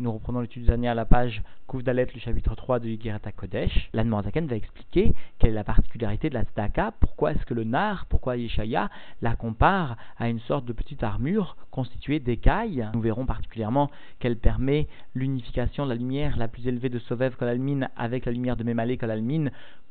Nous reprenons l'étude années à la page Kouvdalet, le chapitre 3 de Yigirata Kodesh. L'Anne va expliquer quelle est la particularité de la tzedaka, pourquoi est-ce que le nar, pourquoi Yeshaya la compare à une sorte de petite armure constituée d'écailles. Nous verrons particulièrement qu'elle permet l'unification de la lumière la plus élevée de Sovev Kolalmin avec la lumière de Memale Kolalmin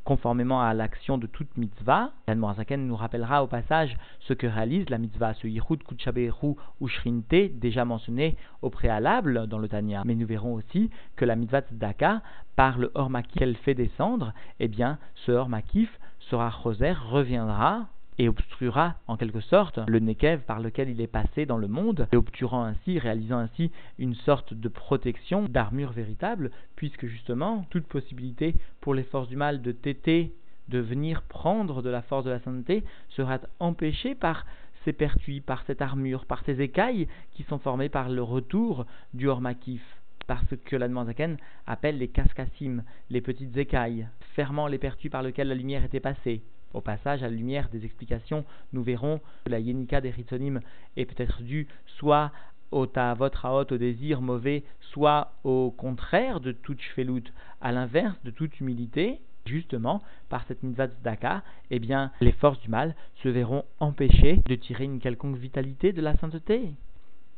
conformément à l'action de toute mitzvah. L'Anne nous rappellera au passage ce que réalise la mitzvah, ce Yichud Kuchaberu ou Shrinte, déjà mentionné au préalable dans le Tanya. Mais nous verrons aussi que la mitzvah tzedaka, par le hors qu'elle fait descendre, eh bien, ce hors sera choser, reviendra et obstruera en quelque sorte le Nekev par lequel il est passé dans le monde, et obturant ainsi, réalisant ainsi une sorte de protection, d'armure véritable, puisque justement toute possibilité pour les forces du mal de téter, de venir prendre de la force de la sainteté sera empêchée par ces pertuis, par cette armure, par ces écailles qui sont formées par le retour du Hormakif, parce que l'Admanzaken appelle les cascassim, les petites écailles, fermant les pertuis par lesquels la lumière était passée. Au passage, à la lumière des explications, nous verrons que la Yenika des est peut-être due soit au ta'avot raot, au désir mauvais, soit au contraire de toute shvelut, à l'inverse de toute humilité, justement, par cette mitzvah tzedaka, eh bien, les forces du mal se verront empêchées de tirer une quelconque vitalité de la sainteté.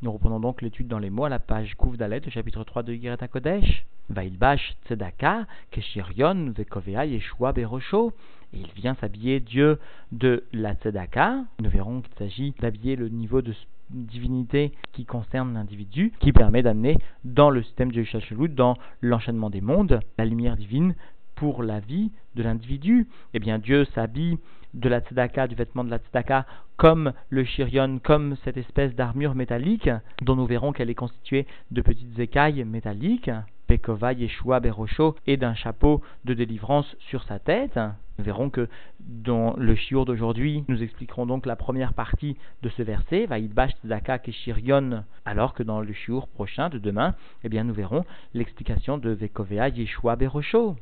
Nous reprenons donc l'étude dans les mots à la page Kouf Dalet, chapitre 3 de Girata Kodesh. Vailbash tzedaka, keshirion, vekovea, yeshua, berosho. Et il vient s'habiller Dieu de la tzedaka. Nous verrons qu'il s'agit d'habiller le niveau de divinité qui concerne l'individu, qui permet d'amener dans le système de Yeshua dans l'enchaînement des mondes, la lumière divine pour la vie de l'individu. Eh bien, Dieu s'habille de la tzedaka, du vêtement de la tzedaka, comme le chirion, comme cette espèce d'armure métallique, dont nous verrons qu'elle est constituée de petites écailles métalliques, Pekova, Yeshua, Berosho, et d'un chapeau de délivrance sur sa tête. Nous verrons que dans le shiur d'aujourd'hui, nous expliquerons donc la première partie de ce verset, Vaidbash Tzedaka Keshirion, alors que dans le shiur prochain de demain, eh bien, nous verrons l'explication de Vekovea, Yeshua, Berosho.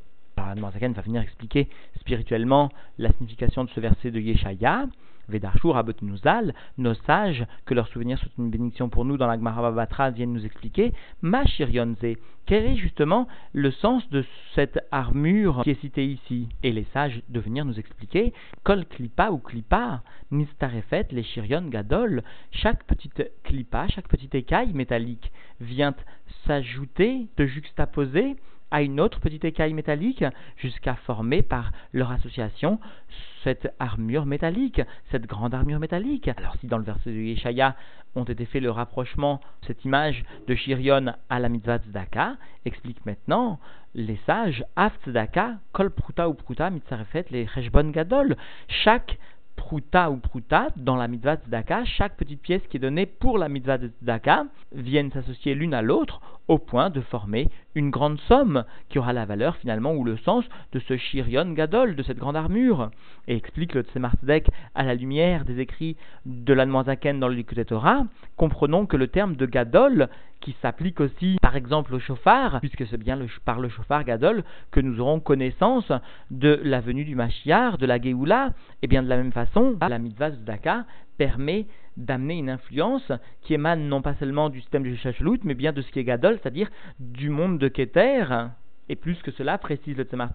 Alors, va venir expliquer spirituellement la signification de ce verset de Yeshaya. Vedarshur Nuzal, nos sages, que leurs souvenirs sont une bénédiction pour nous dans la Gemara viennent nous expliquer, Ma quel est justement le sens de cette armure qui est citée ici? Et les sages de venir nous expliquer, Kol Klipa ou Klipa, Nistarefet, les Shirion Gadol, chaque petite Klipa, chaque petite écaille métallique vient s'ajouter, se juxtaposer à une autre petite écaille métallique jusqu'à former par leur association cette armure métallique, cette grande armure métallique. Alors si dans le verset de Yeshaya ont été fait le rapprochement, cette image de Shirion à la mitzvah tzedaka, explique maintenant les sages, Af tzedaka, kol pruta ou pruta, mitzarefet, les cheshbon gadol. Chaque pruta ou pruta, dans la mitzvah tzedaka, chaque petite pièce qui est donnée pour la mitzvah tzedaka viennent s'associer l'une à l'autre au point de former une grande somme qui aura la valeur finalement ou le sens de ce Shirion Gadol, de cette grande armure. Et explique le Tzemar à la lumière des écrits de l'Anmoazaken dans le Torah, comprenons que le terme de Gadol, qui s'applique aussi par exemple au chauffard, puisque c'est bien par le chauffard Gadol que nous aurons connaissance de la venue du Mashiach, de la Géoula, et bien de la même façon, la mitzvah Daka permet d'amener une influence qui émane non pas seulement du système du Shashlut, mais bien de ce qui est Gadol, c'est-à-dire du monde de Keter, et plus que cela, précise le Tzemar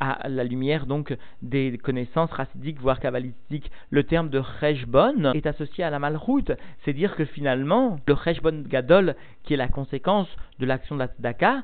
à la lumière donc des connaissances racidiques, voire kabbalistiques, le terme de Reshbon est associé à la malroute. C'est dire que finalement, le Reshbon Gadol, qui est la conséquence de l'action de la Tzedaka,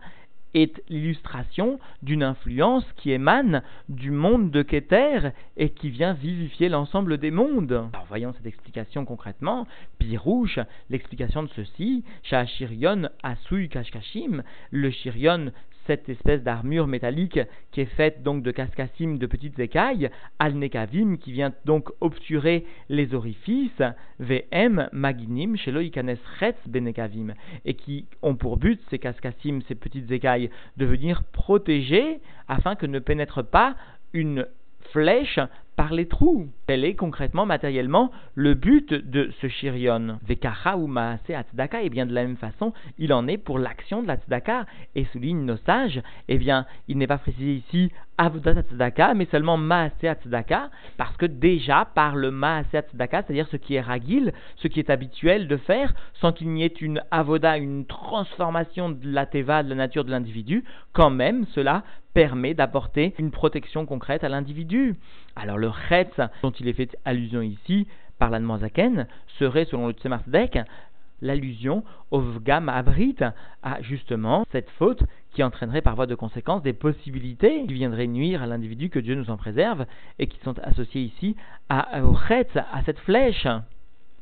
est l'illustration d'une influence qui émane du monde de Keter et qui vient vivifier l'ensemble des mondes. Voyons cette explication concrètement. Pirouche, l'explication de ceci, Shachirion Asui Kashkashim, le Shirion cette espèce d'armure métallique qui est faite donc de cascassim de petites écailles, al-nekavim qui vient donc obturer les orifices, vm maginim shelo ikanes retz benekavim, et qui ont pour but ces cascassim, ces petites écailles, de venir protéger afin que ne pénètre pas une flèche par les trous. Tel est concrètement, matériellement, le but de ce shirion. Vekacha ou maase et bien de la même façon, il en est pour l'action de la tzedaka. Et souligne nos sages, eh bien, il n'est pas précisé ici Avodat Tzedaka, mais seulement Maaseh Tzedaka, parce que déjà par le Maaseh Tzedaka, c'est-à-dire ce qui est ragil, ce qui est habituel de faire, sans qu'il n'y ait une Avoda, une transformation de la Teva, de la nature de l'individu, quand même cela permet d'apporter une protection concrète à l'individu. Alors le Chetz, dont il est fait allusion ici par l'Anmanzaken, serait, selon le Tzemar l'allusion au Vgam Abrit, à justement cette faute qui entraînerait par voie de conséquence des possibilités qui viendraient nuire à l'individu, que Dieu nous en préserve, et qui sont associées ici à, au à cette flèche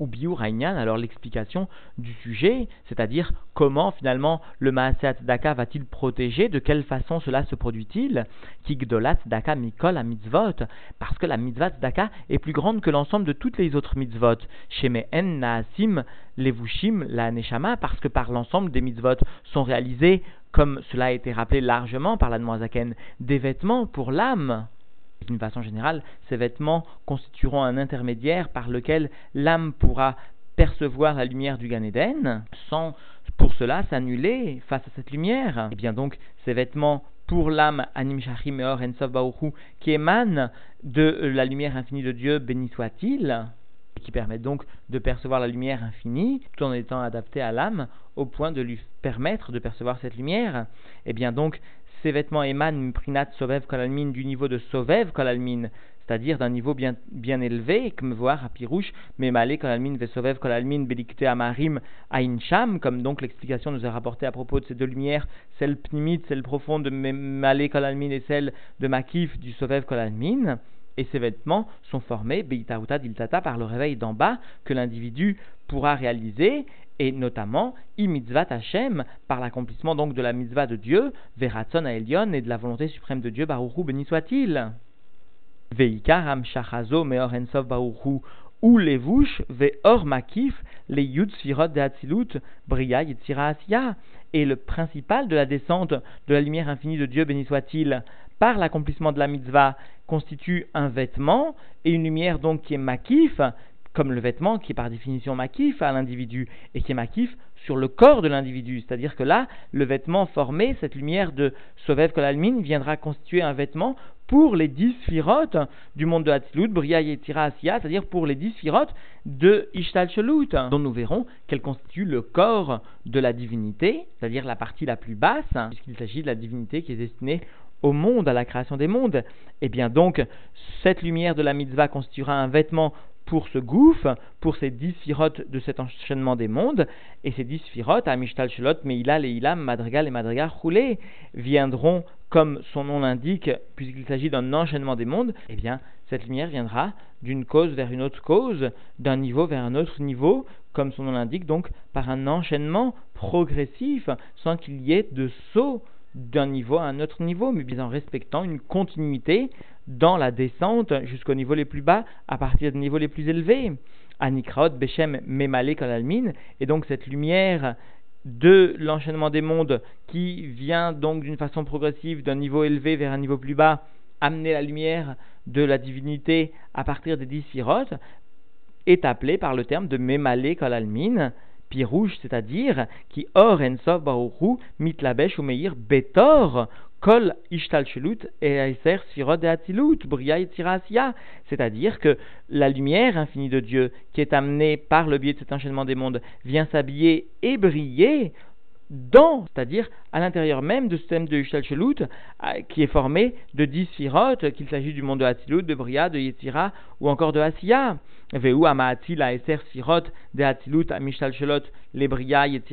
ou Biur alors l'explication du sujet, c'est-à-dire comment finalement le Maaseat Daka va-t-il protéger, de quelle façon cela se produit-il Kigdolat Daka Mikol à mitzvot, parce que la mitzvah Daka est plus grande que l'ensemble de toutes les autres mitzvot. En Naasim Levushim la Neshama, parce que par l'ensemble des mitzvot sont réalisés, comme cela a été rappelé largement par la Zaken, des vêtements pour l'âme. D'une façon générale, ces vêtements constitueront un intermédiaire par lequel l'âme pourra percevoir la lumière du Gan Eden sans pour cela s'annuler face à cette lumière. Et eh bien donc, ces vêtements pour l'âme Anim Shachim Meor Ensof qui émanent de la lumière infinie de Dieu, béni soit-il, qui permettent donc de percevoir la lumière infinie tout en étant adaptés à l'âme au point de lui permettre de percevoir cette lumière. Et eh bien donc, ces vêtements émanent prinat sovev kolalmin du niveau de sovev kolalmin, c'est-à-dire d'un niveau bien, bien élevé, comme voir à Pirouche, mais malé kolalmin vesovev kolalmin belikte amarim aincham, comme donc l'explication nous est rapportée à propos de ces deux lumières, celle pnimite, celle profonde de malé kolalmin et celle de makif du sovev kolalmin. Et ces vêtements sont formés, beitauta diltata, par le réveil d'en bas que l'individu pourra réaliser et notamment imitzvat Hashem, par l'accomplissement donc de la mitzvah de Dieu, veratson à et de la volonté suprême de Dieu, Baruchu béni soit-il. Veikaram shachazo meor ensov Baruchu ou levush veor makif les yud sfirot de Hatzilut bria yitzira asya. Et le principal de la descente de la lumière infinie de Dieu, béni soit-il, par l'accomplissement de la mitzvah, constitue un vêtement et une lumière donc qui est makif, comme le vêtement qui est par définition makif à l'individu et qui est makif sur le corps de l'individu. C'est-à-dire que là, le vêtement formé, cette lumière de Sovev Kolalmin, viendra constituer un vêtement pour les dix firotes du monde de Hatzilut, Bria Yetira Asiya, c'est-à-dire pour les dix firotes de Ishtal Shelut, dont nous verrons qu'elle constitue le corps de la divinité, c'est-à-dire la partie la plus basse, puisqu'il s'agit de la divinité qui est destinée au monde, à la création des mondes. Eh bien donc, cette lumière de la mitzvah constituera un vêtement pour ce gouffre, pour ces dix firotes de cet enchaînement des mondes, et ces dix firotes, Amishtal Shelot, Meilal et Madrigal et Madrigal roulés, viendront, comme son nom l'indique, puisqu'il s'agit d'un enchaînement des mondes, eh bien, cette lumière viendra d'une cause vers une autre cause, d'un niveau vers un autre niveau, comme son nom l'indique, donc par un enchaînement progressif, sans qu'il y ait de saut d'un niveau à un autre niveau, mais bien en respectant une continuité dans la descente jusqu'au niveau les plus bas à partir des niveaux les plus élevés. Anikraot, Bechem, Memale, Kalalmin, et donc cette lumière de l'enchaînement des mondes qui vient donc d'une façon progressive d'un niveau élevé vers un niveau plus bas, amener la lumière de la divinité à partir des dix est appelée par le terme de Memale Kalalmin, c'est-à-dire qui or ensov baruchu mitlabesh betor kol ishtalchelut et aiser sfirot de bria et c'est-à-dire que la lumière infinie de Dieu qui est amenée par le biais de cet enchaînement des mondes vient s'habiller et briller dans, c'est-à-dire à, l'intérieur même de ce thème de Yushal euh, qui est formé de dix sphirotes, qu'il s'agit du monde de Hatzilut, de Bria, de Yetzira ou encore de Asiya. Veu Amaatil Eser Sirot de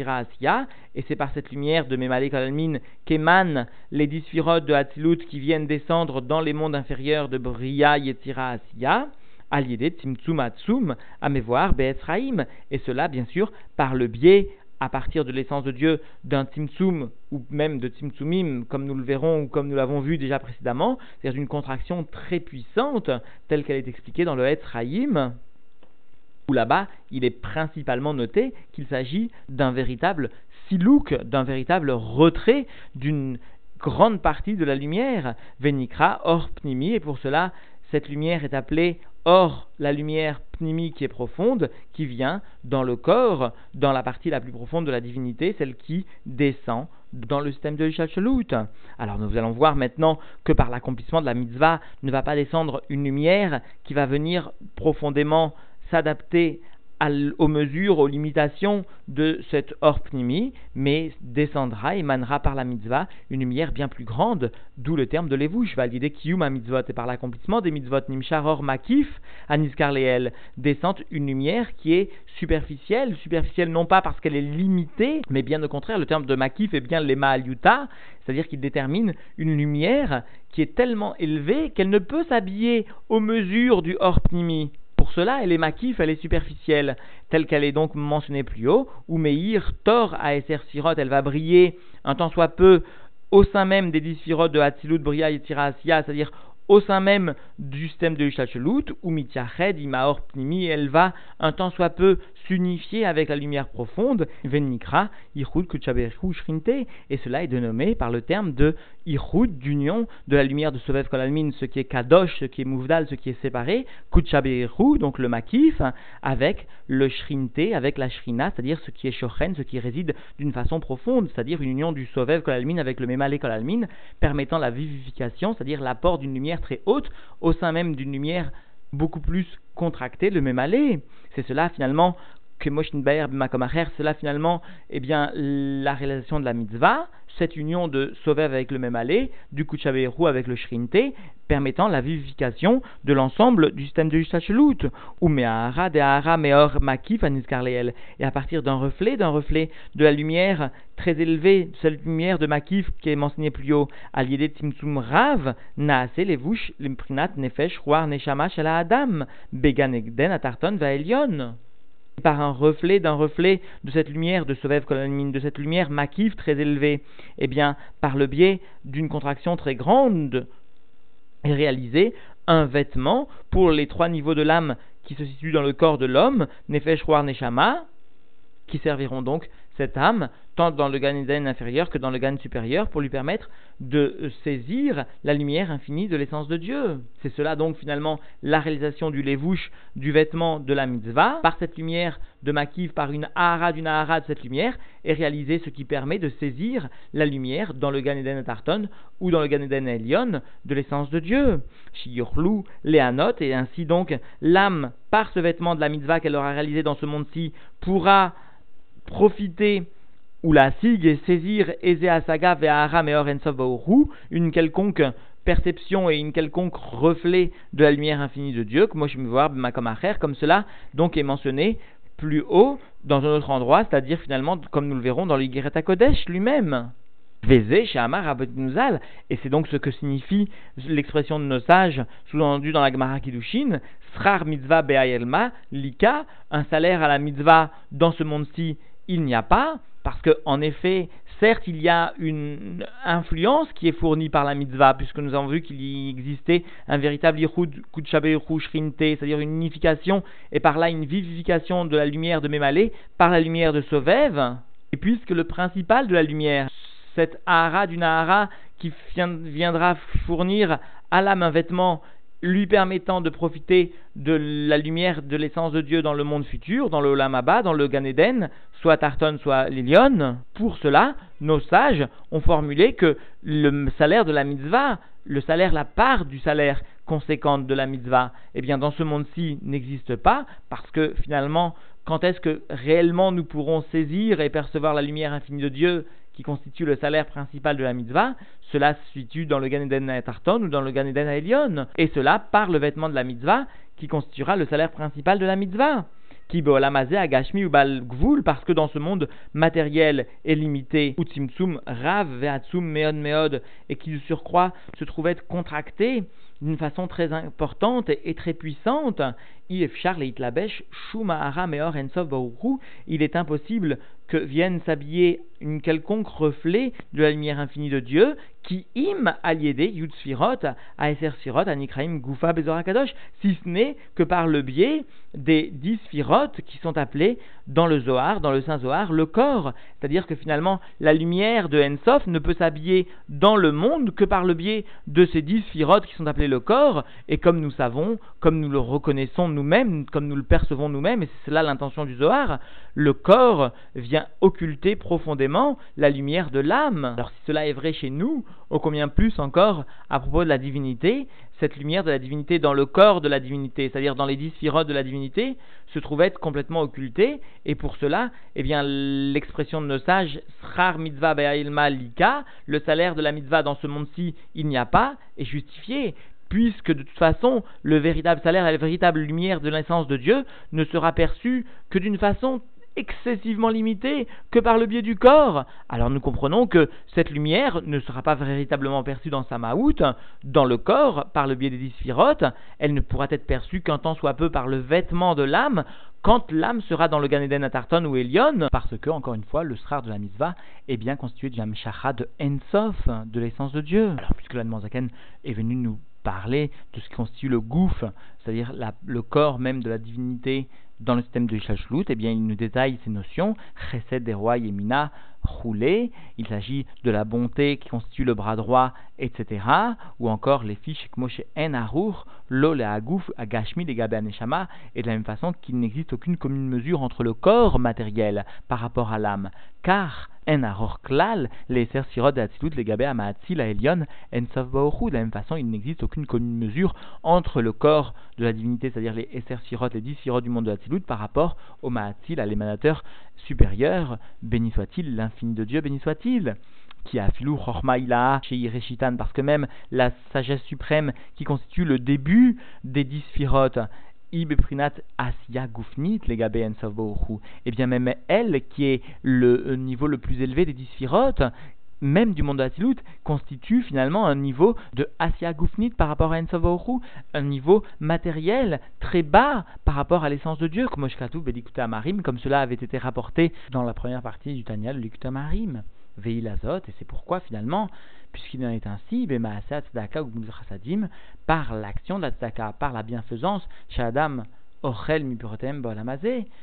Asiya. Et c'est par cette lumière de Memale Kalalmin qu'émanent les dix sphirotes de Hatzilut qui viennent descendre dans les mondes inférieurs de Bria, Yetzira, Asiya. Aliédé Tzimtzum Atsum, Amevoir, Be'etzraim, et cela bien sûr par le biais à partir de l'essence de Dieu d'un Tzimtzum ou même de Tzimtzumim, comme nous le verrons ou comme nous l'avons vu déjà précédemment, c'est-à-dire une contraction très puissante, telle qu'elle est expliquée dans le Etzraïm, où là-bas, il est principalement noté qu'il s'agit d'un véritable silouk, d'un véritable retrait d'une grande partie de la lumière, Venikra, or pnimi, et pour cela, cette lumière est appelée Or, la lumière pnimique est profonde, qui vient dans le corps, dans la partie la plus profonde de la divinité, celle qui descend dans le système de Ishachalout. Alors nous allons voir maintenant que par l'accomplissement de la mitzvah ne va pas descendre une lumière qui va venir profondément s'adapter aux mesures, aux limitations de cette orpnimi, mais descendra, émanera par la mitzvah une lumière bien plus grande, d'où le terme de levouche, validé kiyum mitzvot, et par l'accomplissement des mitzvot nimshar makif, aniskar leel, descend une lumière qui est superficielle, superficielle non pas parce qu'elle est limitée, mais bien au contraire, le terme de makif est bien lema aliuta, c'est-à-dire qu'il détermine une lumière qui est tellement élevée qu'elle ne peut s'habiller aux mesures du orpnimi pour cela, elle est makif, elle est superficielle, telle qu'elle est donc mentionnée plus haut, où Meir, Thor, Aeser Sirot, elle va briller un temps soit peu au sein même des dix de Hatzilut, Bria et Tiraasia, c'est-à-dire au sein même du système de Ishachelut, ou Mityahed, Imaor Pnimi, elle va un temps soit peu s'unifier avec la lumière profonde, Venikra, Ichud Kuchaberu Shrinte, et cela est dénommé par le terme de Ichud, d'union de la lumière de Sovev Kolalmin, ce qui est Kadosh, ce qui est Mouvdal, ce qui est séparé, Kuchaberu, donc le Makif, avec le Shrinte, avec la Shrina, c'est-à-dire ce qui est Shochen, ce qui réside d'une façon profonde, c'est-à-dire une union du Sovev Kolalmin avec le Memale Kolalmin, permettant la vivification, c'est-à dire l'apport d'une lumière très haute au sein même d'une lumière beaucoup plus contractée, le Memale. C'est cela finalement Makomacher, cela finalement, eh bien, la réalisation de la mitzvah, cette union de Sovev avec le même allé, du Kuchaveru avec le Shrinte, permettant la vivification de l'ensemble du système de Yushtachelut, ou Me'ahara de Ahara Meor Makif Aniskarleel, et à partir d'un reflet, d'un reflet de la lumière très élevée, cette lumière de Makif qui est mentionnée plus haut, Aliede Timsum Rav, Naase Levush Limprinat Nefesh Ruar Neshama Shala Adam, Beganegden Atarton Vaelion par un reflet d'un reflet de cette lumière de Kolanmin, de cette lumière makiv très élevée, eh bien, par le biais d'une contraction très grande, est réalisé un vêtement pour les trois niveaux de l'âme qui se situent dans le corps de l'homme, Nefesh Roar Neshama, qui serviront donc cette âme, tant dans le Gan Eden inférieur que dans le Gan supérieur, pour lui permettre de saisir la lumière infinie de l'essence de Dieu. C'est cela donc finalement la réalisation du lévouche du vêtement de la mitzvah, par cette lumière de Makiv, par une ahara d'une ahara de cette lumière, est réalisé ce qui permet de saisir la lumière dans le Gan Eden Tarton ou dans le Gan Eden Elion de l'essence de Dieu. Shiyurlu, Léanot, et ainsi donc l'âme, par ce vêtement de la mitzvah qu'elle aura réalisé dans ce monde-ci, pourra profiter ou la sig et saisir Ezea Saga Ve'ara Meor une quelconque perception et une quelconque reflet de la lumière infinie de Dieu, que moi je me vois comme cela donc est mentionné plus haut dans un autre endroit, c'est-à-dire finalement, comme nous le verrons dans l'Igeret Kodesh lui-même. Et c'est donc ce que signifie l'expression de nos sages, sous-entendu dans la Gemara Kiddushin, Srar mitzvah be'ayelma, lika, un salaire à la mitzvah dans ce monde-ci il n'y a pas, parce qu'en effet, certes, il y a une influence qui est fournie par la mitzvah, puisque nous avons vu qu'il y existait un véritable yichud kutshaberu shrinte, c'est-à-dire une unification, et par là une vivification de la lumière de Mémalé par la lumière de Sovev, et puisque le principal de la lumière, cette ahara d'une ahara qui viendra fournir à l'âme un vêtement lui permettant de profiter de la lumière de l'essence de Dieu dans le monde futur, dans le Olamaba, dans le Gan Eden, soit Tarton, soit Lilion. Pour cela, nos sages ont formulé que le salaire de la mitzvah, le salaire, la part du salaire conséquente de la mitzvah, eh bien dans ce monde-ci n'existe pas, parce que finalement, quand est-ce que réellement nous pourrons saisir et percevoir la lumière infinie de Dieu qui constitue le salaire principal de la mitzvah, cela se situe dans le Gan Eden Tarton ou dans le Gan Eden Elion, et cela par le vêtement de la mitzvah qui constituera le salaire principal de la mitzvah. Qui à Gashmi ou Bal Gvul, parce que dans ce monde matériel et limité, Utsimtsum Rav Veatsum Meod Meod, et qui de surcroît se trouve être contracté d'une façon très importante et très puissante, il est impossible que vienne s'habiller une quelconque reflet de la lumière infinie de Dieu, qui im aliédé yud sfirot, aeser sfirot, anikraim gufa bezorakadosh, si ce n'est que par le biais des dix sfirot qui sont appelés dans le Zohar, dans le Saint Zohar, le corps. C'est-à-dire que finalement, la lumière de Ensof ne peut s'habiller dans le monde que par le biais de ces dix sfirot qui sont appelés le corps, et comme nous savons, comme nous le reconnaissons nous-mêmes, comme nous le percevons nous-mêmes, et c'est là l'intention du Zohar, le corps vient occulter profondément la lumière de l'âme. Alors si cela est vrai chez nous, au combien plus encore à propos de la divinité, cette lumière de la divinité dans le corps de la divinité, c'est-à-dire dans les dix de la divinité, se trouve être complètement occultée, et pour cela, eh bien, l'expression de nos sages, srar mitzvah be'ailma lika, le salaire de la mitzvah dans ce monde-ci, il n'y a pas, est justifié, puisque de toute façon, le véritable salaire et la véritable lumière de l'essence de Dieu ne sera perçu que d'une façon excessivement limitée que par le biais du corps. Alors nous comprenons que cette lumière ne sera pas véritablement perçue dans sa maout, dans le corps, par le biais des dix elle ne pourra être perçue qu'un temps soit peu par le vêtement de l'âme, quand l'âme sera dans le Gan à Tarton ou Elion, parce que, encore une fois, le srar de la mitzvah est bien constitué de la de Ensof, de l'essence de Dieu. Alors, puisque la Zaken est venu nous parler de ce qui constitue le gouffre, c'est-à-dire le corps même de la divinité dans le système de Ishashlut, eh bien, il nous détaille ces notions, Chesed des rois Yemina, roulé, il s'agit de la bonté qui constitue le bras droit, etc. Ou encore les fiches Moshe En Arur, Lo le Agouf, Agashmi, les Aneshama, et de la même façon qu'il n'existe aucune commune mesure entre le corps matériel par rapport à l'âme. Car en aror klal, les sirot de les gabe amaatzi, la elion, en De la même façon, il n'existe aucune commune mesure entre le corps de la divinité, c'est-à-dire les eser sirot, les dix sirot du monde de Hatzilut, par rapport au maatzil, à l'émanateur supérieur, béni soit-il, l'infini de Dieu, béni soit-il qui a filou chormaïla chez parce que même la sagesse suprême qui constitue le début des dix firotes, Asya Gufnit, les et bien même elle, qui est le niveau le plus élevé des dix même du monde de constitue finalement un niveau de Asya Gufnit par rapport à Ensavohu, un niveau matériel très bas par rapport à l'essence de Dieu, comme Amarim, comme cela avait été rapporté dans la première partie du Tanya, le Amarim. Veilazot, et c'est pourquoi finalement, puisqu'il en est ainsi, par l'action de par la bienfaisance, Shadam Ochel Mipurotem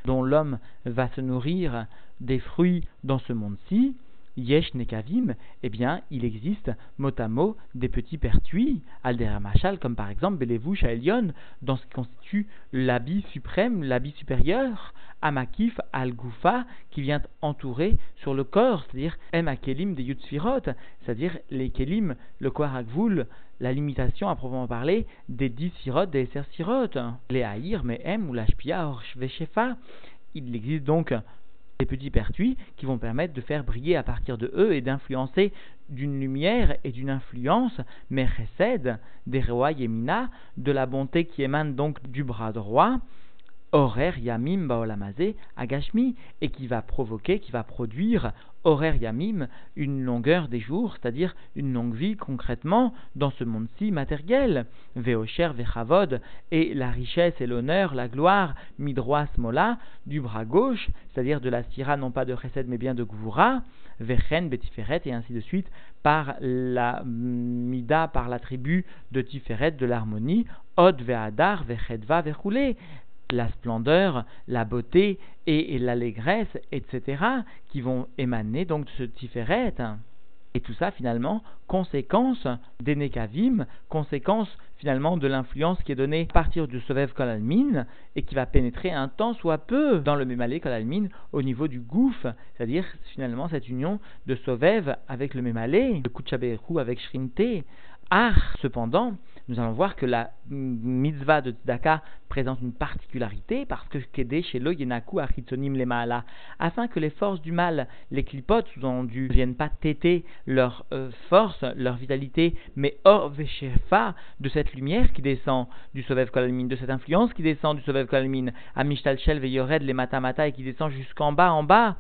dont l'homme va se nourrir des fruits dans ce monde-ci, Yesh Nekavim, eh bien, il existe mot à mot des petits pertuis, Machal, comme par exemple Belevouch à dans ce qui constitue l'habit suprême, l'habit supérieur, Amakif al-Goufa, qui vient entourer sur le corps, c'est-à-dire Em Akelim des Yutsfirot, c'est-à-dire les Kelim, le Koharakvul, la limitation à proprement parler des dix sirot, des ser sirot, les Haïr, mais Em ou l'Ashpia, Orshveshefa. Il existe donc des petits pertuis qui vont permettre de faire briller à partir de eux et d'influencer d'une lumière et d'une influence, mais recède des rois Yemina, de la bonté qui émane donc du bras droit, horaire yamim baolamazé agashmi, et qui va provoquer, qui va produire horaire yamim, une longueur des jours, c'est-à-dire une longue vie concrètement dans ce monde-ci matériel. Veocher vechavod, et la richesse et l'honneur, la gloire, midroas mola, du bras gauche, c'est-à-dire de la sira non pas de chesed mais bien de gvura, vechen betiferet, et ainsi de suite, par la mida, par la tribu de Tiferet de l'harmonie, od ve'adar vechedva vechoulé, la splendeur, la beauté et, l'allégresse, etc., qui vont émaner donc de ce Tiferet. Et tout ça, finalement, conséquence des Nekavim, conséquence finalement de l'influence qui est donnée à partir du Sovev Kolalmin et qui va pénétrer un temps soit peu dans le Mémalé Kolalmin au niveau du gouffre, c'est-à-dire finalement cette union de Sovev avec le Mémalé, de Kuchaberu avec Shrinte. Ah, cependant, nous allons voir que la mitzvah de Tzedaka présente une particularité parce que Kede chez lo yenaku achitzonim le maala, afin que les forces du mal, les clipotes ne viennent pas téter leur euh, force, leur vitalité, mais or veshefa de cette lumière qui descend du Sovev Kolalmin, de cette influence qui descend du Sovev Kolalmin, à Mishtal Shel veyored les matamata et qui descend jusqu'en bas, en bas,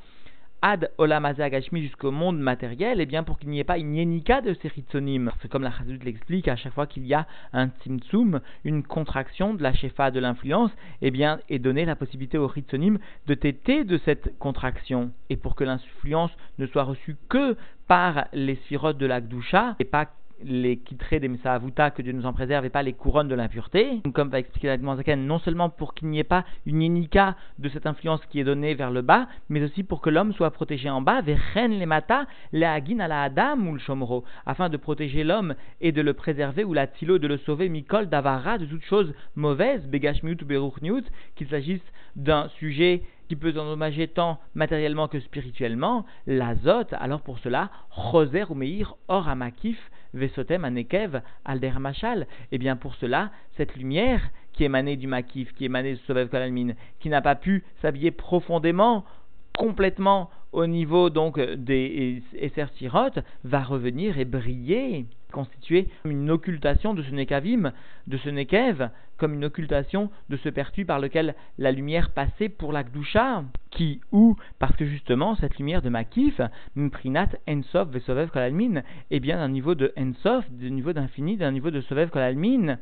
ad agashmi jusqu'au monde matériel, et eh bien pour qu'il n'y ait pas une yenika de ces C'est comme la Chazut l'explique, à chaque fois qu'il y a un tzimtzum, une contraction de la shefa de l'influence, et eh bien est donné la possibilité au ritzonim de téter de cette contraction. Et pour que l'influence ne soit reçue que par les sphirotes de l'Akdusha, et pas les quitrés des Avuta, que Dieu nous en préserve, et pas les couronnes de l'impureté. Comme va expliquer la Zaken, non seulement pour qu'il n'y ait pas une inika de cette influence qui est donnée vers le bas, mais aussi pour que l'homme soit protégé en bas, vers les mata, la adam ou le shomro, afin de protéger l'homme et de le préserver, ou la tilo, de le sauver, mikol, davara, de toutes choses mauvaises, begashmiut ou beruchniut, qu'il s'agisse d'un sujet qui peut endommager tant matériellement que spirituellement, l'azote, alors pour cela, Roser ou Meir, or amakif, Vesotem anekev, alder machal. Et bien pour cela, cette lumière qui émanait du makif, qui émanait de Sovev Kolalmin, qui n'a pas pu s'habiller profondément, complètement au niveau donc des Esser va revenir et briller, constituer une occultation de ce Nekavim, de ce Nekev, comme une occultation de ce pertu par lequel la lumière passait pour la Gdusha, qui, ou, parce que justement, cette lumière de Makif, Mprinat Ensof Vesovev Kolalmin, est bien d'un niveau de Ensof, d'un niveau d'infini, d'un niveau de Sovev Kolalmin,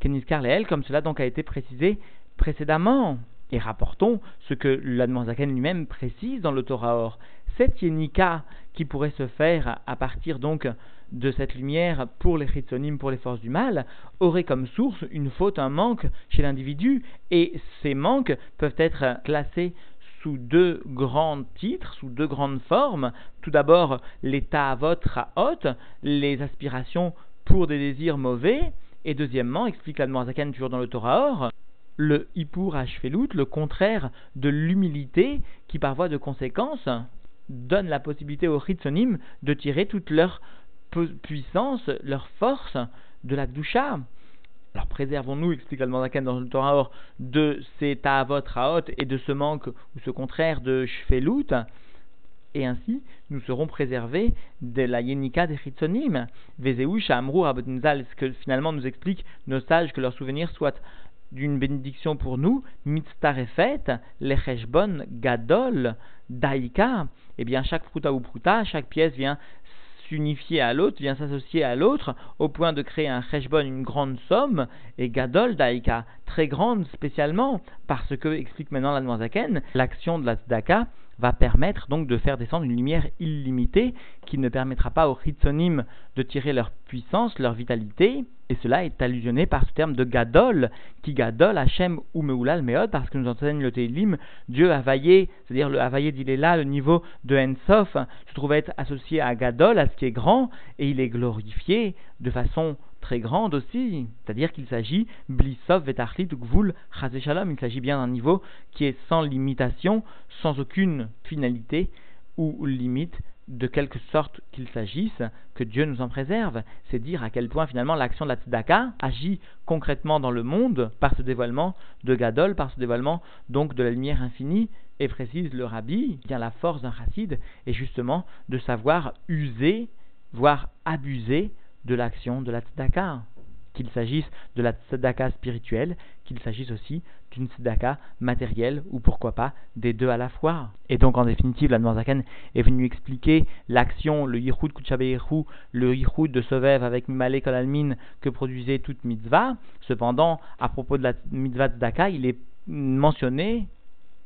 Keniskar Leel, comme cela donc a été précisé précédemment. Et rapportons ce que l'Admanzaken lui-même précise dans le Torah Or. Cette Yenika qui pourrait se faire à partir donc de cette lumière pour les chitsonim, pour les forces du mal, aurait comme source une faute, un manque chez l'individu, et ces manques peuvent être classés sous deux grands titres, sous deux grandes formes. Tout d'abord, l'état à votre haute, les aspirations pour des désirs mauvais, et deuxièmement, explique l'Admorazakan toujours dans le Torah Or, le Hippur Ashfelut, le contraire de l'humilité qui par voie de conséquence donne la possibilité aux Chitsonim de tirer toute leur puissance, leur force de la Gdusha. Alors préservons-nous, explique Almandakan dans le Torah, de ces Ta'avot Raot et de ce manque ou ce contraire de Shfelut, et ainsi nous serons préservés de la Yenika des Chitsonim. Vezeu Shamru ce que finalement nous explique nos sages que leur souvenir soit d'une bénédiction pour nous, mitztarefet, lecheshbon gadol, daika, eh bien chaque pruta ou pruta, chaque pièce vient s'unifier à l'autre, vient s'associer à l'autre, au point de créer un cheshbon, une grande somme, et gadol daika, très grande spécialement, parce que, explique maintenant la Noazaken, l'action de la tzedaka va permettre donc de faire descendre une lumière illimitée qui ne permettra pas aux Hitsonim de tirer leur puissance, leur vitalité, et cela est allusionné par ce terme de Gadol, qui Gadol, Hachem ou Meulal Meod, parce que nous enseigne le Teilim, Dieu Havaillé, c'est-à-dire le Havaillé là, le niveau de Ensof, se trouve être associé à Gadol, à ce qui est grand, et il est glorifié de façon très grande aussi, c'est-à-dire qu'il s'agit Blissov Vetarlit Gvul Shalom, il s'agit bien d'un niveau qui est sans limitation, sans aucune finalité ou limite de quelque sorte qu'il s'agisse, que Dieu nous en préserve. C'est dire à quel point finalement l'action de la tzedaka agit concrètement dans le monde par ce dévoilement de Gadol, par ce dévoilement donc de la lumière infinie, et précise le rabbi, bien la force d'un chassid est justement de savoir user, voire abuser de l'action de la tzedaka. Qu'il s'agisse de la tzedaka spirituelle, qu'il s'agisse aussi d'une tzedaka matérielle, ou pourquoi pas des deux à la fois. Et donc en définitive, la Noirzakan est venue expliquer l'action, le yichud kuchabeyehu, le yichud de Sovev avec Mimale Kolalmin que produisait toute mitzvah. Cependant, à propos de la mitzvah tzedaka, il est mentionné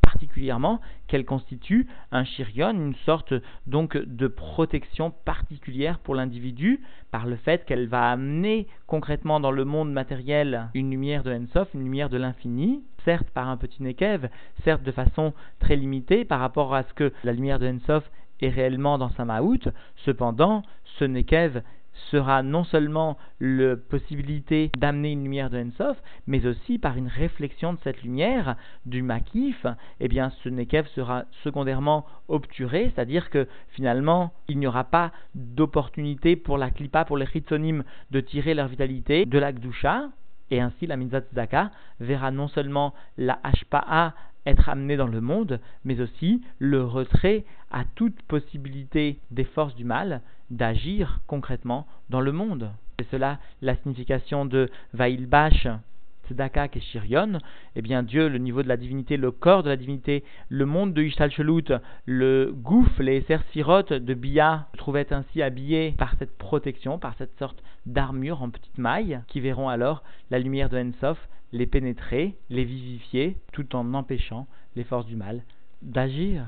particulièrement qu'elle constitue un shirion, une sorte donc de protection particulière pour l'individu par le fait qu'elle va amener concrètement dans le monde matériel une lumière de Ensof, une lumière de l'infini, certes par un petit Nekev, certes de façon très limitée par rapport à ce que la lumière de Ensof est réellement dans sa Maout, cependant ce Nekev sera non seulement la possibilité d'amener une lumière de Ensof, mais aussi par une réflexion de cette lumière du Makif, eh bien ce Nekev sera secondairement obturé, c'est-à-dire que finalement il n'y aura pas d'opportunité pour la Klipa, pour les Chitzonim de tirer leur vitalité de la Gdusha, et ainsi la Mitzvah verra non seulement la Hashpa'a être amené dans le monde, mais aussi le retrait à toute possibilité des forces du mal d'agir concrètement dans le monde. C'est cela la signification de Vailbash, Tzedaka et Shirion, eh bien Dieu, le niveau de la divinité, le corps de la divinité, le monde de Ishtal Shelut, le gouffre, les Sirot de Bia, trouvaient ainsi habillés par cette protection, par cette sorte d'armure en petite maille, qui verront alors la lumière de Ensof les pénétrer, les vivifier, tout en empêchant les forces du mal d'agir.